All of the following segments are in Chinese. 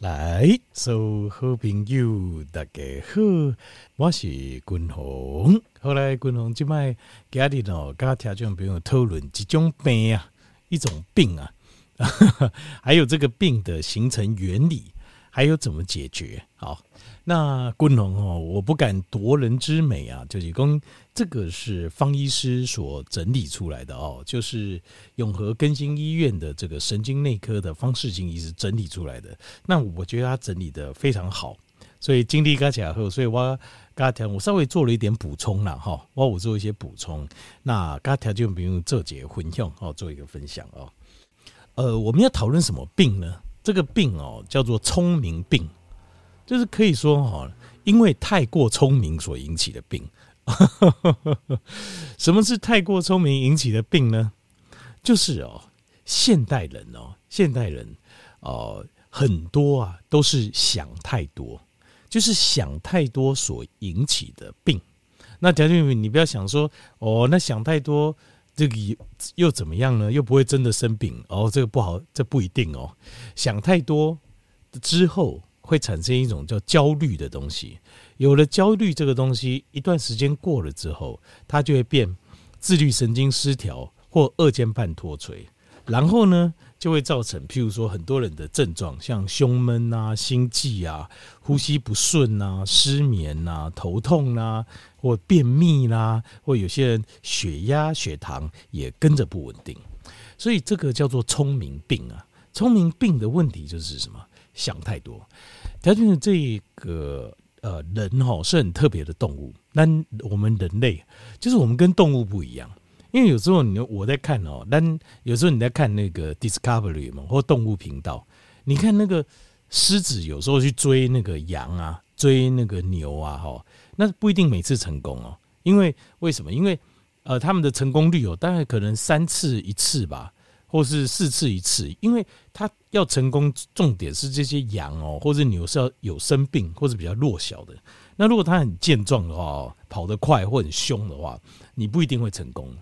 来，所有好朋友大家好，我是君鸿。后来君鸿就卖家里哦，跟听众朋友讨论一种病啊，一种病啊，还有这个病的形成原理，还有怎么解决。好，那君鸿哦，我不敢夺人之美啊，就是讲。这个是方医师所整理出来的哦，就是永和更新医院的这个神经内科的方识钦医师整理出来的。那我觉得他整理的非常好，所以经历刚起来后，所以我刚才我稍微做了一点补充了哈，我我做一些补充。那刚才就比如这节混用哦，做一个分享哦。呃，我们要讨论什么病呢？这个病哦叫做聪明病，就是可以说哈，因为太过聪明所引起的病。什么是太过聪明引起的病呢？就是哦，现代人哦，现代人哦，很多啊都是想太多，就是想太多所引起的病。那条件你不要想说哦，那想太多这个又怎么样呢？又不会真的生病哦，这个不好，这不一定哦。想太多之后会产生一种叫焦虑的东西。有了焦虑这个东西，一段时间过了之后，它就会变自律神经失调或二尖瓣脱垂，然后呢，就会造成譬如说很多人的症状，像胸闷啊、心悸啊、呼吸不顺啊、失眠啊、头痛啊，或便秘啦、啊，或有些人血压、血糖也跟着不稳定，所以这个叫做聪明病啊。聪明病的问题就是什么？想太多。条件这个。呃，人哈是很特别的动物，那我们人类就是我们跟动物不一样，因为有时候你我在看哦，但有时候你在看那个 Discovery 嘛，或动物频道，你看那个狮子有时候去追那个羊啊，追那个牛啊，哈，那不一定每次成功哦，因为为什么？因为呃，他们的成功率有，大概可能三次一次吧。或是四次一次，因为他要成功，重点是这些羊哦，或者牛是要有生病或者比较弱小的。那如果他很健壮的话，跑得快或很凶的话，你不一定会成功。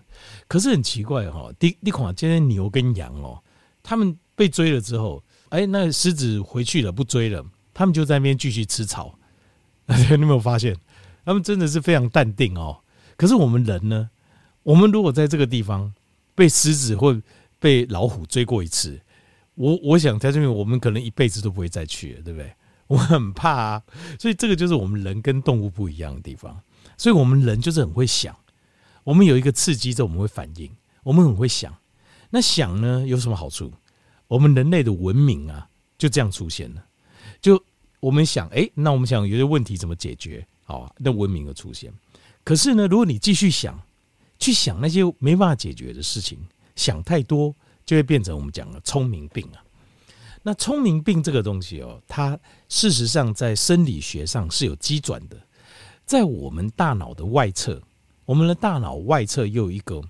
可是很奇怪哈，第第款今天牛跟羊哦，他们被追了之后，哎，那狮子回去了不追了，他们就在那边继续吃草。你有没有发现？他们真的是非常淡定哦。可是我们人呢？我们如果在这个地方被狮子或被老虎追过一次，我我想在这边，我们可能一辈子都不会再去了，对不对？我很怕啊，所以这个就是我们人跟动物不一样的地方。所以我们人就是很会想，我们有一个刺激之后，我们会反应，我们很会想。那想呢，有什么好处？我们人类的文明啊，就这样出现了。就我们想，哎，那我们想有些问题怎么解决？好，那文明的出现。可是呢，如果你继续想，去想那些没办法解决的事情。想太多就会变成我们讲的聪明病啊。那聪明病这个东西哦，它事实上在生理学上是有机转的，在我们大脑的外侧，我们的大脑外侧又有一个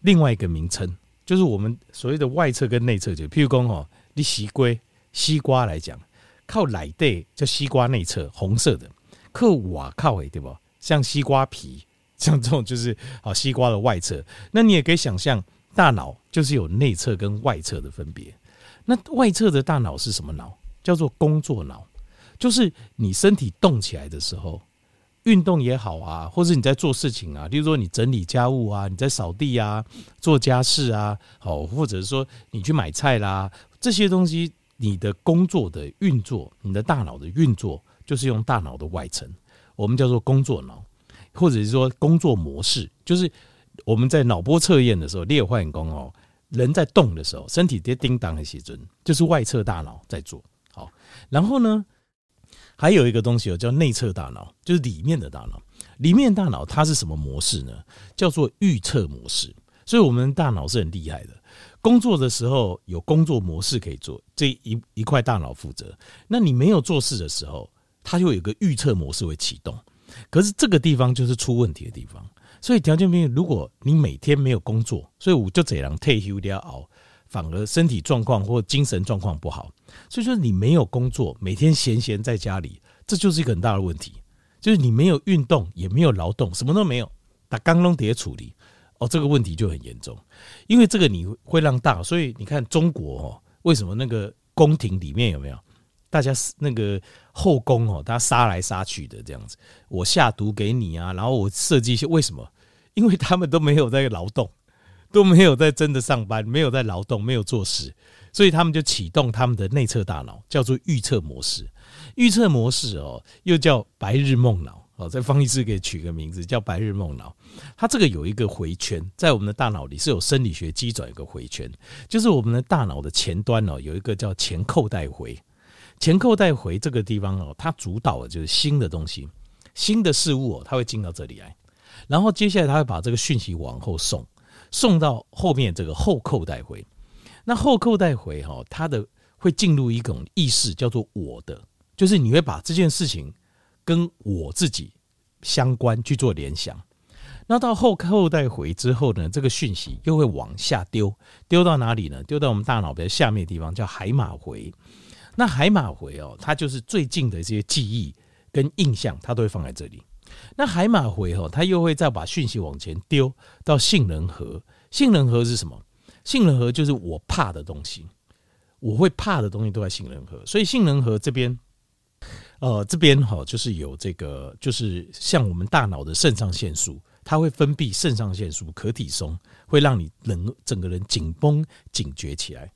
另外一个名称，就是我们所谓的外侧跟内侧，就譬如说哦，你西瓜西瓜来讲，靠内侧叫西瓜内侧，红色的，靠瓦靠诶，对不？像西瓜皮，像这种就是啊西瓜的外侧，那你也可以想象。大脑就是有内侧跟外侧的分别。那外侧的大脑是什么脑？叫做工作脑，就是你身体动起来的时候，运动也好啊，或者你在做事情啊，例如说你整理家务啊，你在扫地啊，做家事啊，好，或者是说你去买菜啦，这些东西，你的工作的运作，你的大脑的运作，就是用大脑的外层，我们叫做工作脑，或者是说工作模式，就是。我们在脑波测验的时候，列换工哦，人在动的时候，身体跌叮当的时阵，就是外侧大脑在做好。然后呢，还有一个东西哦，叫内侧大脑，就是里面的大脑。里面大脑它是什么模式呢？叫做预测模式。所以，我们大脑是很厉害的。工作的时候有工作模式可以做，这一一块大脑负责。那你没有做事的时候，它就有个预测模式会启动。可是这个地方就是出问题的地方。所以条件没有，如果你每天没有工作，所以我就这样退休掉熬，反而身体状况或精神状况不好。所以说你没有工作，每天闲闲在家里，这就是一个很大的问题。就是你没有运动，也没有劳动，什么都没有，打刚弄叠处理，哦，这个问题就很严重。因为这个你会让大，所以你看中国哦，为什么那个宫廷里面有没有大家那个后宫哦，他杀来杀去的这样子，我下毒给你啊，然后我设计一些为什么？因为他们都没有在劳动，都没有在真的上班，没有在劳动，没有做事，所以他们就启动他们的内侧大脑，叫做预测模式。预测模式哦，又叫白日梦脑哦，在方医师给取个名字叫白日梦脑。它这个有一个回圈，在我们的大脑里是有生理学机转一个回圈，就是我们的大脑的前端哦，有一个叫前扣带回。前扣带回这个地方哦，它主导的就是新的东西、新的事物哦，它会进到这里来，然后接下来它会把这个讯息往后送，送到后面这个后扣带回。那后扣带回哈，它的会进入一种意识叫做我的，就是你会把这件事情跟我自己相关去做联想。那到后扣带回之后呢，这个讯息又会往下丢，丢到哪里呢？丢到我们大脑比较下面的地方，叫海马回。那海马回哦，它就是最近的这些记忆跟印象，它都会放在这里。那海马回哦，它又会再把讯息往前丢到杏仁核。杏仁核是什么？杏仁核就是我怕的东西，我会怕的东西都在杏仁核。所以杏仁核这边，呃，这边哈就是有这个，就是像我们大脑的肾上腺素，它会分泌肾上腺素，可体松，会让你人整个人紧绷、警觉起来。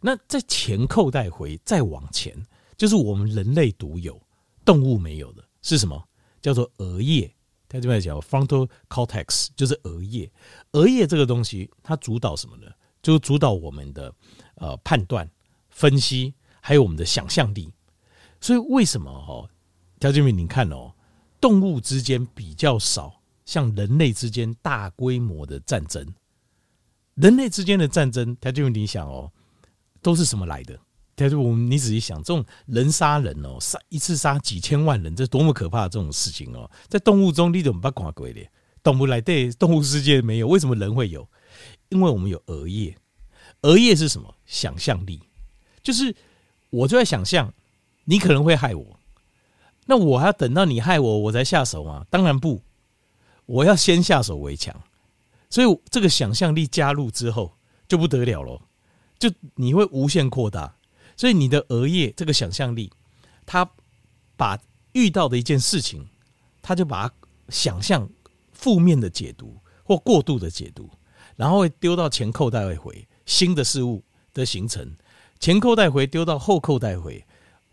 那在前扣带回再往前，就是我们人类独有、动物没有的是什么？叫做额叶。他这边讲 frontal cortex，就是额叶。额叶这个东西，它主导什么呢？就主导我们的呃判断、分析，还有我们的想象力。所以为什么哈？条件明，你看哦，动物之间比较少像人类之间大规模的战争。人类之间的战争，条件明，你想哦。都是什么来的？但是我们你仔细想，这种人杀人哦，杀一次杀几千万人，这多么可怕的这种事情哦！在动物中，你怎么把它归类？动物来对动物世界没有，为什么人会有？因为我们有额叶。额叶是什么？想象力，就是我就在想象你可能会害我，那我还要等到你害我，我才下手吗？当然不，我要先下手为强。所以这个想象力加入之后，就不得了了。就你会无限扩大，所以你的额叶这个想象力，他把遇到的一件事情，他就把它想象负面的解读或过度的解读，然后会丢到前扣带回新的事物的形成，前扣带回丢到后扣带回，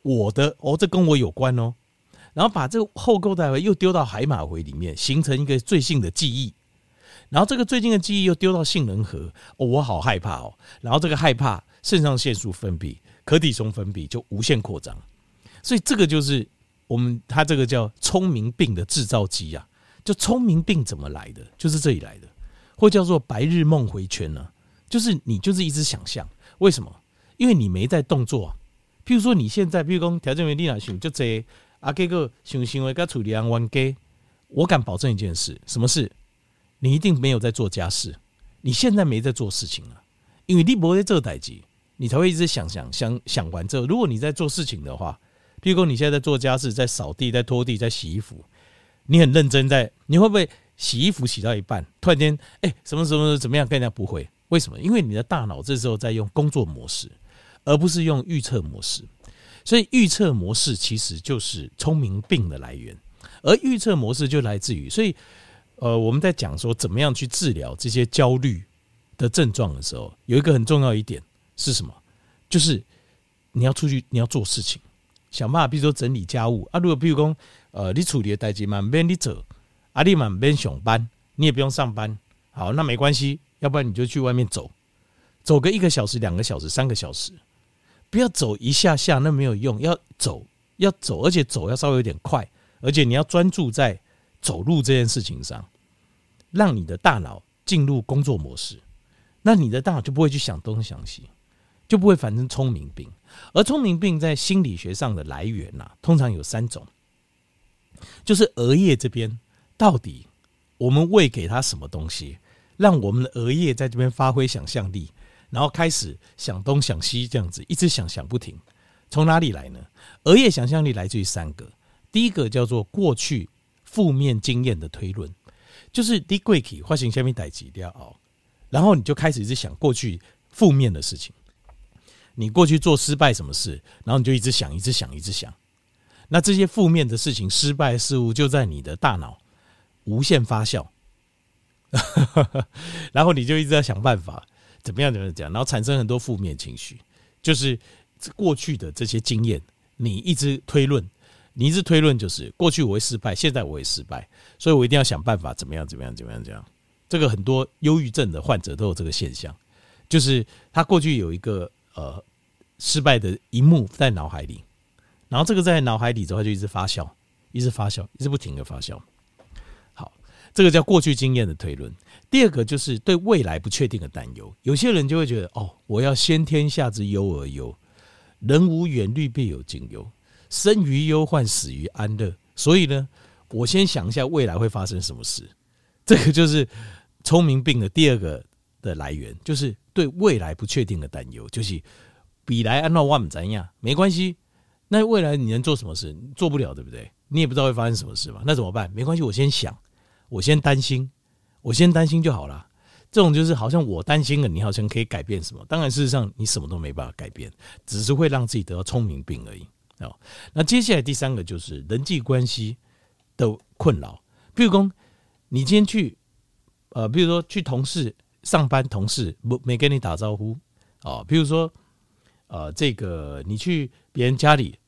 我的哦，这跟我有关哦，然后把这个后扣带回又丢到海马回里面，形成一个最新的记忆。然后这个最近的记忆又丢到杏仁核，哦，我好害怕哦。然后这个害怕，肾上腺素分泌、可体松分泌就无限扩张，所以这个就是我们它这个叫聪明病的制造机啊。就聪明病怎么来的？就是这里来的，或叫做白日梦回圈呢？就是你就是一直想象，为什么？因为你没在动作啊。譬如说你现在，譬如说条件为你来想就这啊，这个想行为跟处理安完给，我敢保证一件事，什么事？你一定没有在做家事，你现在没在做事情了，因为你不会在做代志，你才会一直想想想想完之后，如果你在做事情的话，譬如说你现在在做家事，在扫地、在拖地、在洗衣服，你很认真在，你会不会洗衣服洗到一半，突然间哎什么什么怎么样？更加不会，为什么？因为你的大脑这时候在用工作模式，而不是用预测模式，所以预测模式其实就是聪明病的来源，而预测模式就来自于所以。呃，我们在讲说怎么样去治疗这些焦虑的症状的时候，有一个很重要一点是什么？就是你要出去，你要做事情，想办法，比如说整理家务啊。如果比如说，呃，你处理的代志嘛，免你走，啊，你嘛免上班，你也不用上班，好，那没关系。要不然你就去外面走，走个一个小时、两个小时、三个小时，不要走一下下，那没有用。要走，要走，而且走要稍微有点快，而且你要专注在走路这件事情上。让你的大脑进入工作模式，那你的大脑就不会去想东想西，就不会反正聪明病。而聪明病在心理学上的来源呐、通常有三种，就是额叶这边到底我们喂给他什么东西，让我们的额叶在这边发挥想象力，然后开始想东想西，这样子一直想想不停。从哪里来呢？额叶想象力来自于三个，第一个叫做过去负面经验的推论。就是你过去发生下面代志了后，然后你就开始一直想过去负面的事情。你过去做失败什么事，然后你就一直想，一直想，一直想。那这些负面的事情、失败事物就在你的大脑无限发酵，然后你就一直在想办法，怎么样怎么样讲，然后产生很多负面情绪。就是过去的这些经验，你一直推论，你一直推论，就是过去我会失败，现在我会失败，所以我一定要想办法，怎么样怎么样怎么样这样。这个很多忧郁症的患者都有这个现象，就是他过去有一个呃失败的一幕在脑海里。然后这个在脑海里之后就一直发酵，一直发酵，一直不停的发酵。好，这个叫过去经验的推论。第二个就是对未来不确定的担忧。有些人就会觉得，哦，我要先天下之忧而忧，人无远虑，必有近忧，生于忧患，死于安乐。所以呢，我先想一下未来会发生什么事。这个就是聪明病的第二个的来源，就是对未来不确定的担忧，就是比来安乐万怎样，没关系。那未来你能做什么事？做不了，对不对？你也不知道会发生什么事嘛。那怎么办？没关系，我先想，我先担心，我先担心就好了。这种就是好像我担心了，你好像可以改变什么？当然，事实上你什么都没办法改变，只是会让自己得到聪明病而已。哦，那接下来第三个就是人际关系的困扰。比如说，你今天去，呃，比如说去同事上班，同事不没跟你打招呼哦。比如说，呃，这个你去别人家里。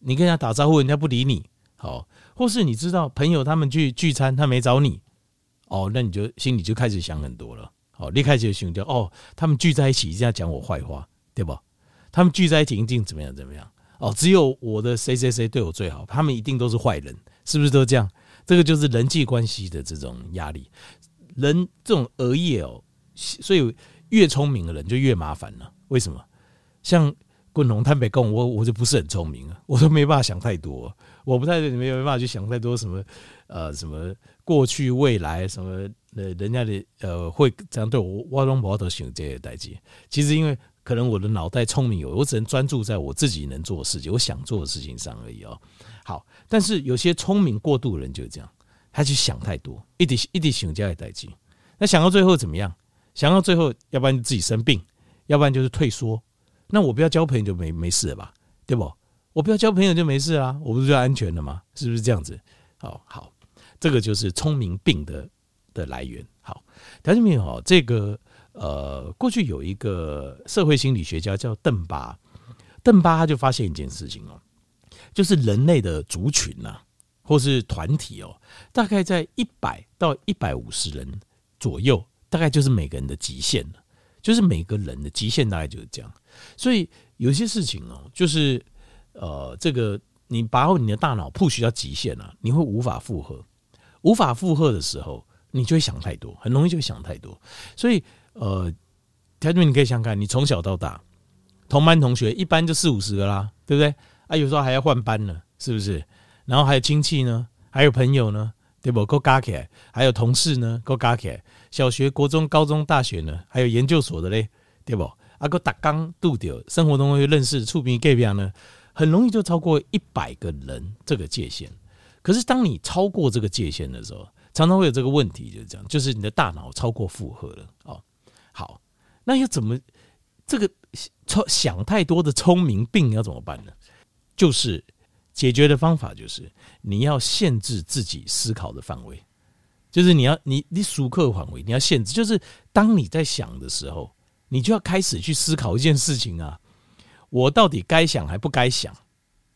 你跟人家打招呼，人家不理你，好，或是你知道朋友他们去聚餐，他没找你，哦，那你就心里就开始想很多了，好，你开始就想掉，哦，他们聚在一起一定要讲我坏话，对不？他们聚在一起一定怎么样怎么样？哦，只有我的谁谁谁对我最好，他们一定都是坏人，是不是都这样？这个就是人际关系的这种压力，人这种额叶哦，所以越聪明的人就越麻烦了，为什么？像。滚龙坦白讲，我我就不是很聪明啊，我都没办法想太多，我不太没没办法去想太多什么呃什么过去未来什么呃人家的呃会这样对我，我都不得想这些代志。其实因为可能我的脑袋聪明有，我只能专注在我自己能做的事情，我想做的事情上而已哦。好，但是有些聪明过度的人就是这样，他去想太多，一点一点想这些代志，那想到最后怎么样？想到最后，要不然就自己生病，要不然就是退缩。那我不要交朋友就没没事了吧，对不？我不要交朋友就没事啊，我不是就安全了吗？是不是这样子？好好，这个就是聪明病的的来源。好，条件没有这个呃，过去有一个社会心理学家叫邓巴，邓巴他就发现一件事情哦，就是人类的族群呐，或是团体哦，大概在一百到一百五十人左右，大概就是每个人的极限了。就是每个人的极限大概就是这样，所以有些事情哦，就是呃，这个你把你的大脑 push 到极限了，你会无法负荷，无法负荷的时候，你就会想太多，很容易就会想太多。所以呃，条件你可以想看，你从小到大同班同学一般就四五十个啦，对不对？啊，有时候还要换班呢，是不是？然后还有亲戚呢，还有朋友呢，对不？够加起来，还有同事呢，够加起来。小学、国中、高中、大学呢，还有研究所的嘞，对不？阿个打刚度掉，生活中会认识触屏盖表呢，很容易就超过一百个人这个界限。可是当你超过这个界限的时候，常常会有这个问题，就是这样，就是你的大脑超过负荷了哦。好，那要怎么这个聪想太多的聪明病要怎么办呢？就是解决的方法就是你要限制自己思考的范围。就是你要你你熟客范围，你要限制。就是当你在想的时候，你就要开始去思考一件事情啊，我到底该想还不该想？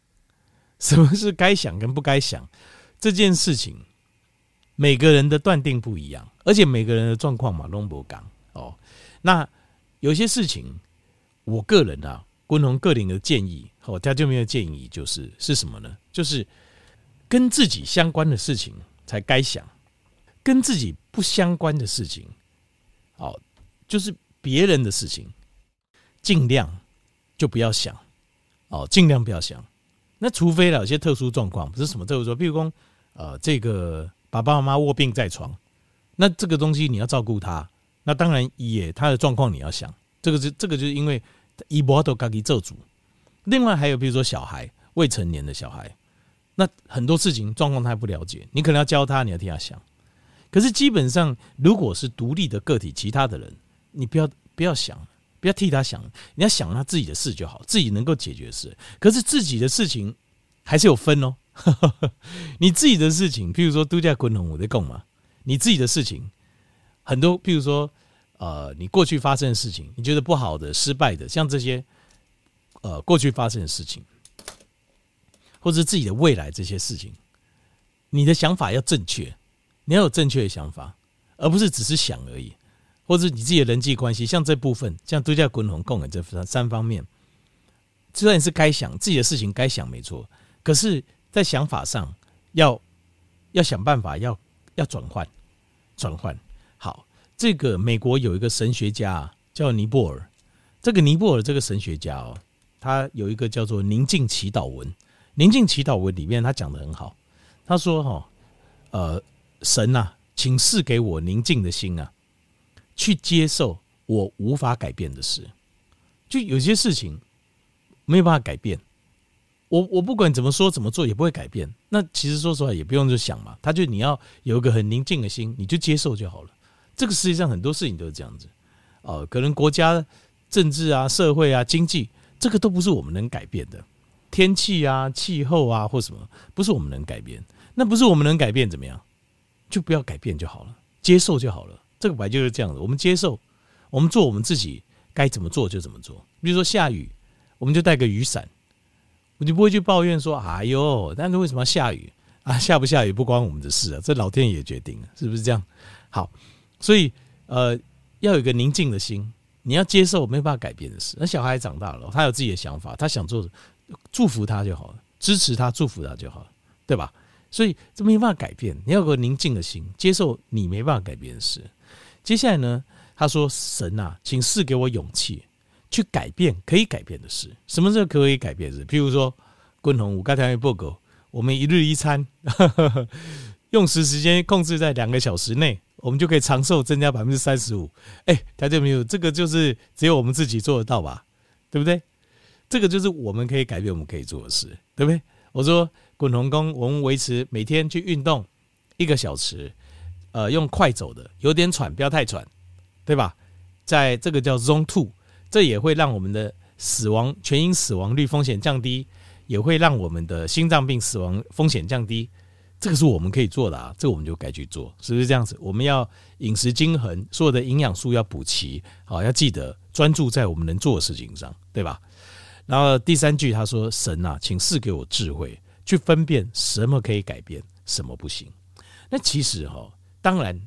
什么是该想跟不该想？这件事情，每个人的断定不一样，而且每个人的状况嘛，拢不同哦。那有些事情，我个人啊，共同个人的建议，哦，他就没有建议，就是是什么呢？就是跟自己相关的事情才该想。跟自己不相关的事情，哦，就是别人的事情，尽量就不要想，哦，尽量不要想。那除非了有些特殊状况，不是什么特殊状况，比如说，呃，这个爸爸妈妈卧病在床，那这个东西你要照顾他，那当然也他的状况你要想，这个是这个就是因为一波都该给做主。另外还有比如说小孩，未成年的小孩，那很多事情状况他还不了解，你可能要教他，你要替他想。可是基本上，如果是独立的个体，其他的人，你不要不要想，不要替他想，你要想他自己的事就好，自己能够解决事。可是自己的事情还是有分哦。你自己的事情，譬如说度假滚筒，我在讲嘛。你自己的事情很多，譬如说，呃，你过去发生的事情，你觉得不好的、失败的，像这些，呃，过去发生的事情，或者自己的未来这些事情，你的想法要正确，你要有正确的想法，而不是只是想而已。或者你自己的人际关系，像这部分，像度假滚红共的这三三方面，虽然是该想自己的事情，该想没错，可是。在想法上，要要想办法，要要转换，转换。这个美国有一个神学家叫尼泊尔，这个尼泊尔这个神学家哦，他有一个叫做宁静祈祷文。宁静祈祷文里面他讲的很好，他说：“哈，呃，神呐，请赐给我宁静的心啊，去接受我无法改变的事。就有些事情没有办法改变。”我我不管怎么说怎么做也不会改变。那其实说实话也不用就想嘛，他就你要有一个很宁静的心，你就接受就好了。这个世界上很多事情都是这样子，哦，可能国家政治啊、社会啊、经济，这个都不是我们能改变的。天气啊、气候啊或什么，不是我们能改变。那不是我们能改变怎么样？就不要改变就好了，接受就好了。这个本来就是这样子，我们接受，我们做我们自己该怎么做就怎么做。比如说下雨，我们就带个雨伞。你不会去抱怨说：“哎呦，但是为什么要下雨啊？下不下雨不关我们的事啊，这老天爷决定了，是不是这样？”好，所以呃，要有一个宁静的心，你要接受没办法改变的事。那小孩长大了，他有自己的想法，他想做，祝福他就好了，支持他，祝福他就好了，对吧？所以这没办法改变，你要有个宁静的心，接受你没办法改变的事。接下来呢，他说：“神啊，请赐给我勇气。”去改变可以改变的事，什么是可以改变的事？譬如说，滚筒五，刚才报告，我们一日一餐，用时时间控制在两个小时内，我们就可以长寿增加百分之三十五。哎，大家没有？这个就是只有我们自己做得到吧？对不对？这个就是我们可以改变，我们可以做的事，对不对？我说滚筒功，我们维持每天去运动一个小时，呃，用快走的，有点喘，不要太喘，对吧？在这个叫 Zone Two。这也会让我们的死亡全因死亡率风险降低，也会让我们的心脏病死亡风险降低。这个是我们可以做的啊，这个我们就该去做，是不是这样子？我们要饮食均衡，所有的营养素要补齐，好，要记得专注在我们能做的事情上，对吧？然后第三句他说：“神啊，请赐给我智慧，去分辨什么可以改变，什么不行。”那其实哈，当然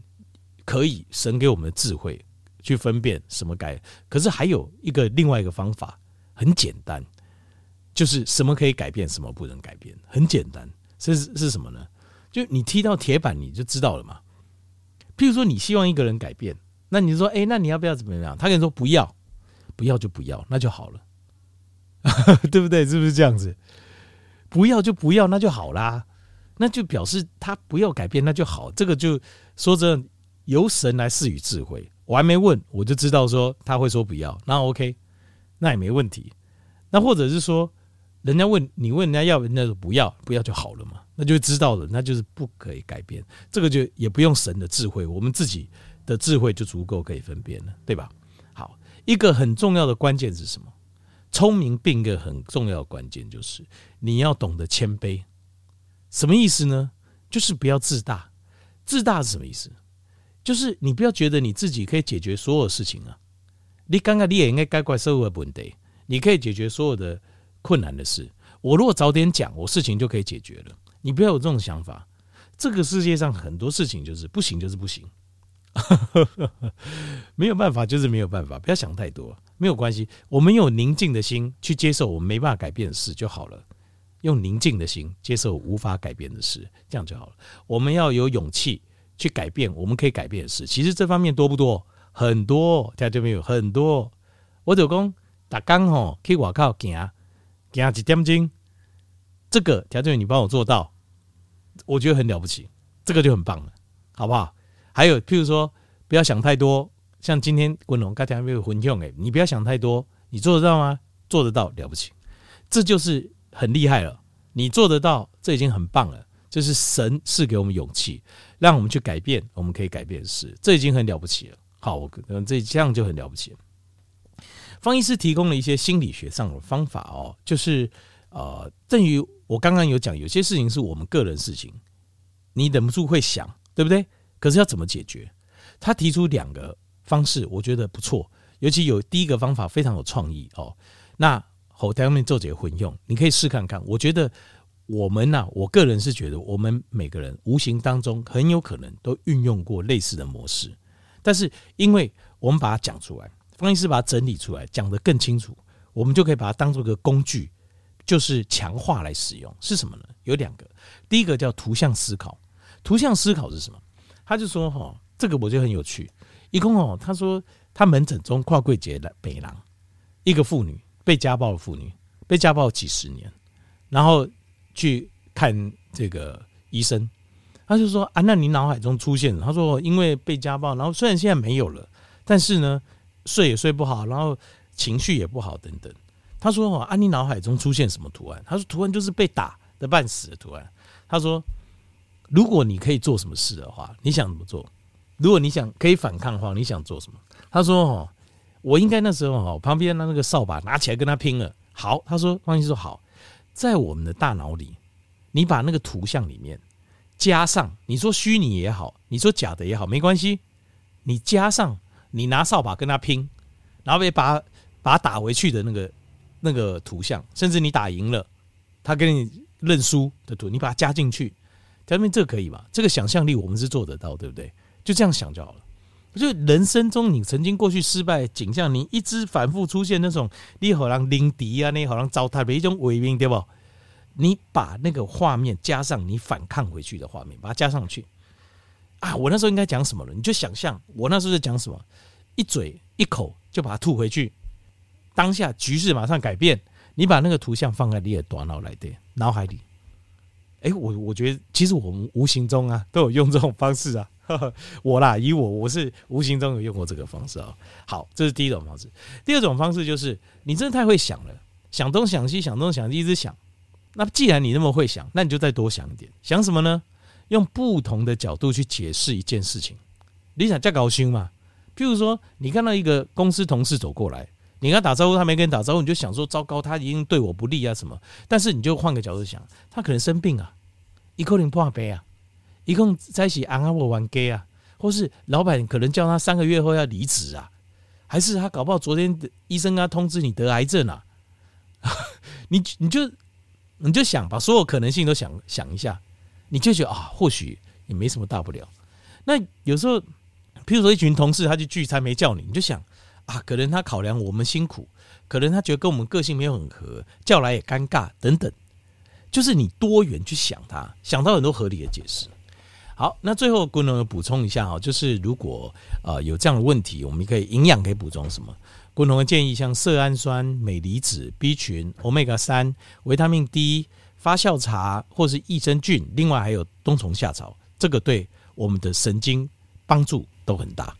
可以，神给我们的智慧。去分辨什么改，可是还有一个另外一个方法，很简单，就是什么可以改变，什么不能改变，很简单，是是什么呢？就你踢到铁板，你就知道了嘛。譬如说，你希望一个人改变，那你说，哎，那你要不要怎么样？他跟你说不要，不要就不要，那就好了，对不对？是不是这样子？不要就不要，那就好啦，那就表示他不要改变，那就好。这个就说着由神来赐予智慧。我还没问，我就知道说他会说不要，那 OK，那也没问题。那或者是说，人家问你问人家要，人家说不要，不要就好了嘛，那就知道了，那就是不可以改变。这个就也不用神的智慧，我们自己的智慧就足够可以分辨了，对吧？好，一个很重要的关键是什么？聪明并一个很重要的关键就是你要懂得谦卑。什么意思呢？就是不要自大。自大是什么意思？就是你不要觉得你自己可以解决所有事情啊！你刚刚你也应该改怪社会问题，你可以解决所有的困难的事。我如果早点讲，我事情就可以解决了。你不要有这种想法。这个世界上很多事情就是不行，就是不行，没有办法就是没有办法。不要想太多，没有关系。我们有宁静的心去接受我们没办法改变的事就好了。用宁静的心接受无法改变的事，这样就好了。我们要有勇气。去改变我们可以改变的事，其实这方面多不多？很多，听到没有？很多。我就讲，打刚吼去外口行，行几点钟？这个条件你帮我做到，我觉得很了不起，这个就很棒了，好不好？还有，譬如说，不要想太多，像今天滚龙刚才没有混用诶，你不要想太多，你做得到吗？做得到，了不起，这就是很厉害了。你做得到，这已经很棒了。就是神赐给我们勇气。让我们去改变我们可以改变的事，这已经很了不起了。好，我这这样就很了不起。方医师提供了一些心理学上的方法哦，就是呃，正如我刚刚有讲，有些事情是我们个人事情，你忍不住会想，对不对？可是要怎么解决？他提出两个方式，我觉得不错，尤其有第一个方法非常有创意哦。那后台面做几个混用，你可以试看看。我觉得我们呐、我个人是觉得我们每个人无形当中很有可能都运用过类似的模式，但是因为我们把它讲出来。方医师把它整理出来，讲得更清楚，我们就可以把它当做一个工具，就是强化来使用。是什么呢？有两个，第一个叫图像思考。图像思考是什么？他就说：“哈，这个我觉得很有趣。一共哦，他说他门诊中跨柜节的北郎，一个妇女被家暴的妇女，被家暴几十年，然后去看这个医生，他就说啊，那你脑海中出现？他说因为被家暴，然后虽然现在没有了，但是呢。”睡也睡不好，然后情绪也不好，等等。他说：“哦，啊，你脑海中出现什么图案？”他说：“图案就是被打的半死的图案。”他说：“如果你可以做什么事的话，你想怎么做？如果你想可以反抗的话，你想做什么？”他说：“哦，我应该那时候哦，旁边的那个扫把拿起来跟他拼了。”好，他说：“方医师说好，在我们的大脑里，你把那个图像里面加上，你说虚拟也好，你说假的也好，没关系，你加上。”你拿扫把跟他拼，然后被把把他打回去的那个那个图像，甚至你打赢了，他跟你认输的图，你把它加进去，前面这个可以吧？这个想象力我们是做得到，对不对？就这样想就好了。就人生中你曾经过去失败景象，你一直反复出现那种你好像临敌啊，你好像糟蹋的一种伪命，对不？你把那个画面加上你反抗回去的画面，把它加上去。啊！我那时候应该讲什么了？你就想象我那时候在讲什么，一嘴一口就把它吐回去。当下局势马上改变，你把那个图像放在你的大脑来的脑海里。哎，我我觉得其实我们无形中啊都有用这种方式啊。我啦，以我我是无形中有用过这个方式啊。好，这是第一种方式。第二种方式就是你真的太会想了，想东想西，想东想西，一直想。那既然你那么会想，那你就再多想一点。想什么呢？用不同的角度去解释一件事情，你想加高薪嘛？譬如说，你看到一个公司同事走过来，你跟他打招呼，他没跟你打招呼，你就想说糟糕，他一定对我不利啊什么？但是你就换个角度想，他可能生病啊，一口零破杯啊，一共在一起安安我玩 gay 啊，或是老板可能叫他三个月后要离职啊，还是他搞不好昨天医生啊通知你得癌症啊？你你就你就想把所有可能性都想想一下。你就觉得啊，或许也没什么大不了。那有时候，譬如说一群同事他去聚餐没叫你，你就想啊，可能他考量我们辛苦，可能他觉得跟我们个性没有很合，叫来也尴尬等等。就是你多元去想他，想到很多合理的解释。好，那最后昆龙补充一下哈，就是如果呃有这样的问题，我们可以营养可以补充什么？昆龙的建议像色氨酸、镁离子、B 群、Omega 三、维他命 D。发酵茶或是益生菌，另外还有冬虫夏草，这个对我们的神经帮助都很大。